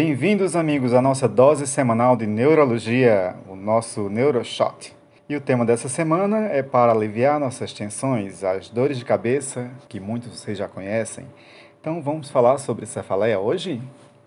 Bem-vindos, amigos, à nossa dose semanal de neurologia, o nosso NeuroShot. E o tema dessa semana é para aliviar nossas tensões, as dores de cabeça, que muitos de vocês já conhecem. Então, vamos falar sobre cefaleia hoje?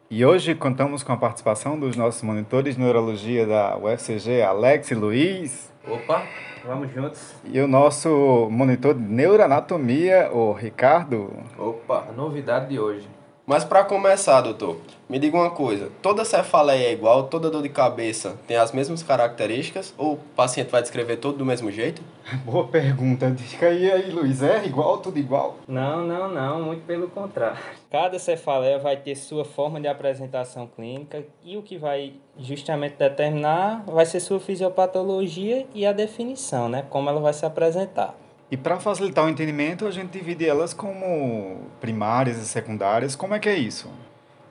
E hoje contamos com a participação dos nossos monitores de neurologia da UFCG, Alex e Luiz. Opa, vamos juntos. E o nosso monitor de neuroanatomia, o Ricardo. Opa, a novidade de hoje. Mas para começar, doutor, me diga uma coisa: toda cefaleia é igual, toda dor de cabeça tem as mesmas características ou o paciente vai descrever tudo do mesmo jeito? Boa pergunta. Diga aí, aí, Luiz. É igual, tudo igual? Não, não, não, muito pelo contrário. Cada cefaleia vai ter sua forma de apresentação clínica e o que vai justamente determinar vai ser sua fisiopatologia e a definição, né? Como ela vai se apresentar. E para facilitar o entendimento, a gente divide elas como primárias e secundárias. Como é que é isso?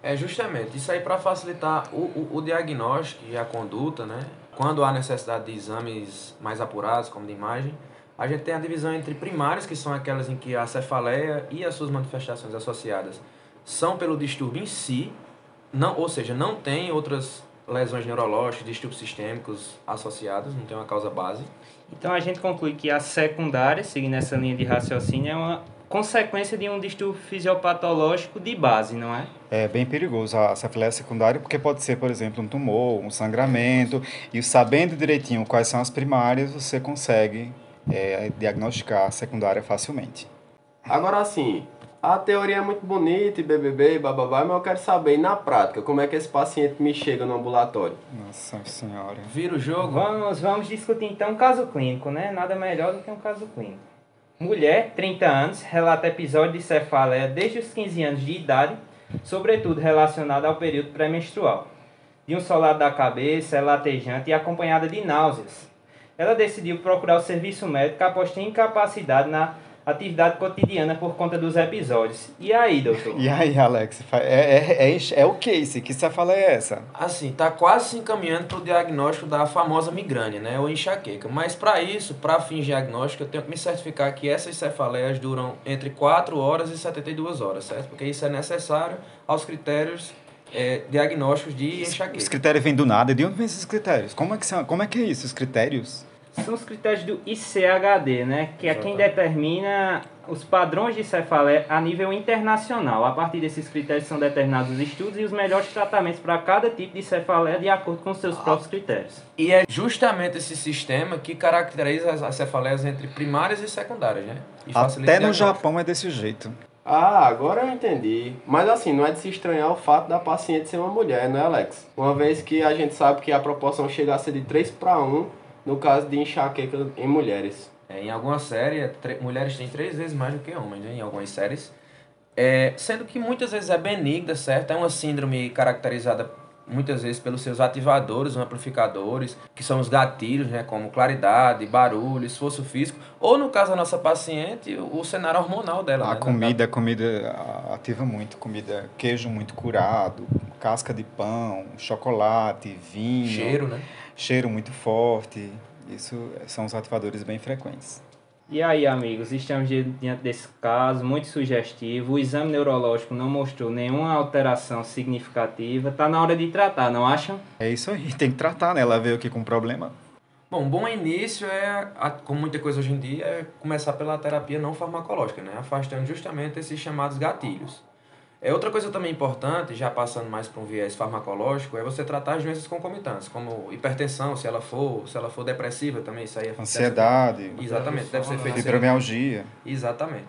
É justamente isso aí para facilitar o, o, o, diagnóstico e a conduta, né? Quando há necessidade de exames mais apurados, como de imagem, a gente tem a divisão entre primárias, que são aquelas em que a cefaleia e as suas manifestações associadas são pelo distúrbio em si, não, ou seja, não tem outras lesões neurológicas, distúrbios sistêmicos associados, não tem uma causa base. Então a gente conclui que a secundária, seguindo essa linha de raciocínio, é uma consequência de um distúrbio fisiopatológico de base, não é? É bem perigoso a cefaleia secundária, porque pode ser, por exemplo, um tumor, um sangramento, e sabendo direitinho quais são as primárias, você consegue é, diagnosticar a secundária facilmente. Agora sim, a teoria é muito bonita e BBB e bababá, mas eu quero saber na prática como é que esse paciente me chega no ambulatório. Nossa senhora. Vira o jogo. Vamos, vamos discutir então um caso clínico, né? Nada melhor do que um caso clínico. Mulher, 30 anos, relata episódio de cefaleia desde os 15 anos de idade, sobretudo relacionado ao período pré-menstrual. De um solado da cabeça, é latejante e acompanhada de náuseas. Ela decidiu procurar o serviço médico após ter incapacidade na atividade cotidiana por conta dos episódios. E aí, doutor? E aí, Alex? É, é, é, é o que esse? Que cefaleia é essa? Assim, tá quase se encaminhando para o diagnóstico da famosa migrânia, né? Ou enxaqueca. Mas para isso, para fins diagnósticos, eu tenho que me certificar que essas cefaleias duram entre 4 horas e 72 horas, certo? Porque isso é necessário aos critérios é, diagnósticos de enxaqueca. Os critérios vêm do nada. De onde vêm esses critérios? Como é que, são, como é, que é isso, os critérios? São os critérios do ICHD, né? Que é quem determina os padrões de cefaleia a nível internacional. A partir desses critérios são determinados os estudos e os melhores tratamentos para cada tipo de cefaleia de acordo com os seus próprios critérios. E é justamente esse sistema que caracteriza as cefaleias entre primárias e secundárias, né? E Até no Japão é desse jeito. Ah, agora eu entendi. Mas assim, não é de se estranhar o fato da paciente ser uma mulher, não é, Alex? Uma vez que a gente sabe que a proporção chega a ser de 3 para 1 no caso de enxaqueca em mulheres. É, em algumas séries, mulheres têm três vezes mais do que homens, né? em algumas séries. É, sendo que muitas vezes é benigna, certo? É uma síndrome caracterizada muitas vezes pelos seus ativadores, amplificadores, que são os gatilhos, né, como claridade, barulho, esforço físico, ou no caso da nossa paciente, o cenário hormonal dela. A né? comida, a comida ativa muito, comida, queijo muito curado, casca de pão, chocolate, vinho. Cheiro, né? Cheiro muito forte. Isso são os ativadores bem frequentes. E aí, amigos, estamos diante desse caso muito sugestivo. O exame neurológico não mostrou nenhuma alteração significativa. Está na hora de tratar, não acham? É isso aí, tem que tratar, né? Ela veio aqui com problema. Bom, bom início é, como muita coisa hoje em dia, é começar pela terapia não farmacológica, né? Afastando justamente esses chamados gatilhos. É outra coisa também importante, já passando mais para um viés farmacológico, é você tratar as doenças concomitantes, como hipertensão, se ela for, se ela for depressiva também, isso aí é ansiedade. Deve ser, exatamente, deve ser feito fibromialgia. Exatamente.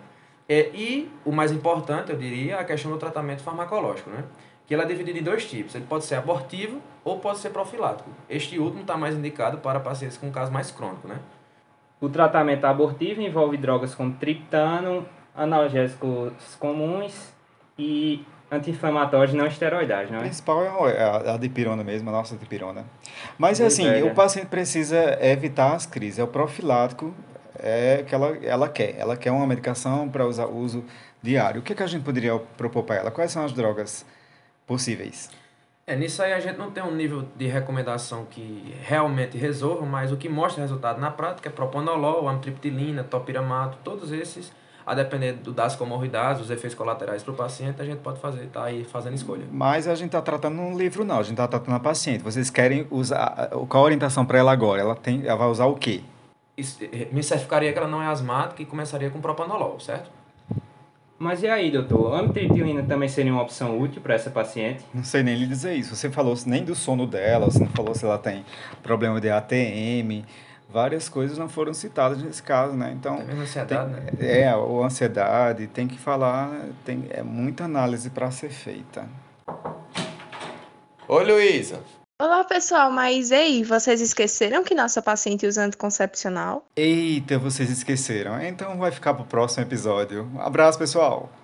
É, e o mais importante, eu diria, é a questão do tratamento farmacológico, né? Que ela é dividida em dois tipos. Ele pode ser abortivo ou pode ser profilático. Este último está mais indicado para pacientes com caso mais crônico, né? O tratamento abortivo envolve drogas como triptano, analgésicos comuns e anti-inflamatórios não esteroidais, não é? O principal é a, a dipirona mesmo, a nossa dipirona. Mas é assim, o paciente precisa evitar as crises. É o profilático é que ela, ela quer. Ela quer uma medicação para usar uso diário. O que, é que a gente poderia propor para ela? Quais são as drogas possíveis? É, nisso aí a gente não tem um nível de recomendação que realmente resolva, mas o que mostra resultado na prática é propanolol, amitriptilina, topiramato, todos esses a depender do, das comorbidades, dos efeitos colaterais para o paciente, a gente pode fazer, tá aí fazendo escolha. Mas a gente está tratando um livro, não, a gente está tratando a paciente. Vocês querem usar, qual a orientação para ela agora? Ela, tem, ela vai usar o quê? Isso, eh, me certificaria que ela não é asmática e começaria com propanolol, certo? Mas e aí, doutor? Amitriptilina também seria uma opção útil para essa paciente? Não sei nem lhe dizer isso. Você falou nem do sono dela, você não falou se ela tem problema de ATM, várias coisas não foram citadas nesse caso, né? Então, Tem mesmo ansiedade, né? é, ou ansiedade, tem que falar, tem é muita análise para ser feita. Oi, Luísa. Olá, pessoal, mas ei, vocês esqueceram que nossa paciente usa anticoncepcional? Eita, vocês esqueceram. Então vai ficar pro próximo episódio. Um abraço, pessoal.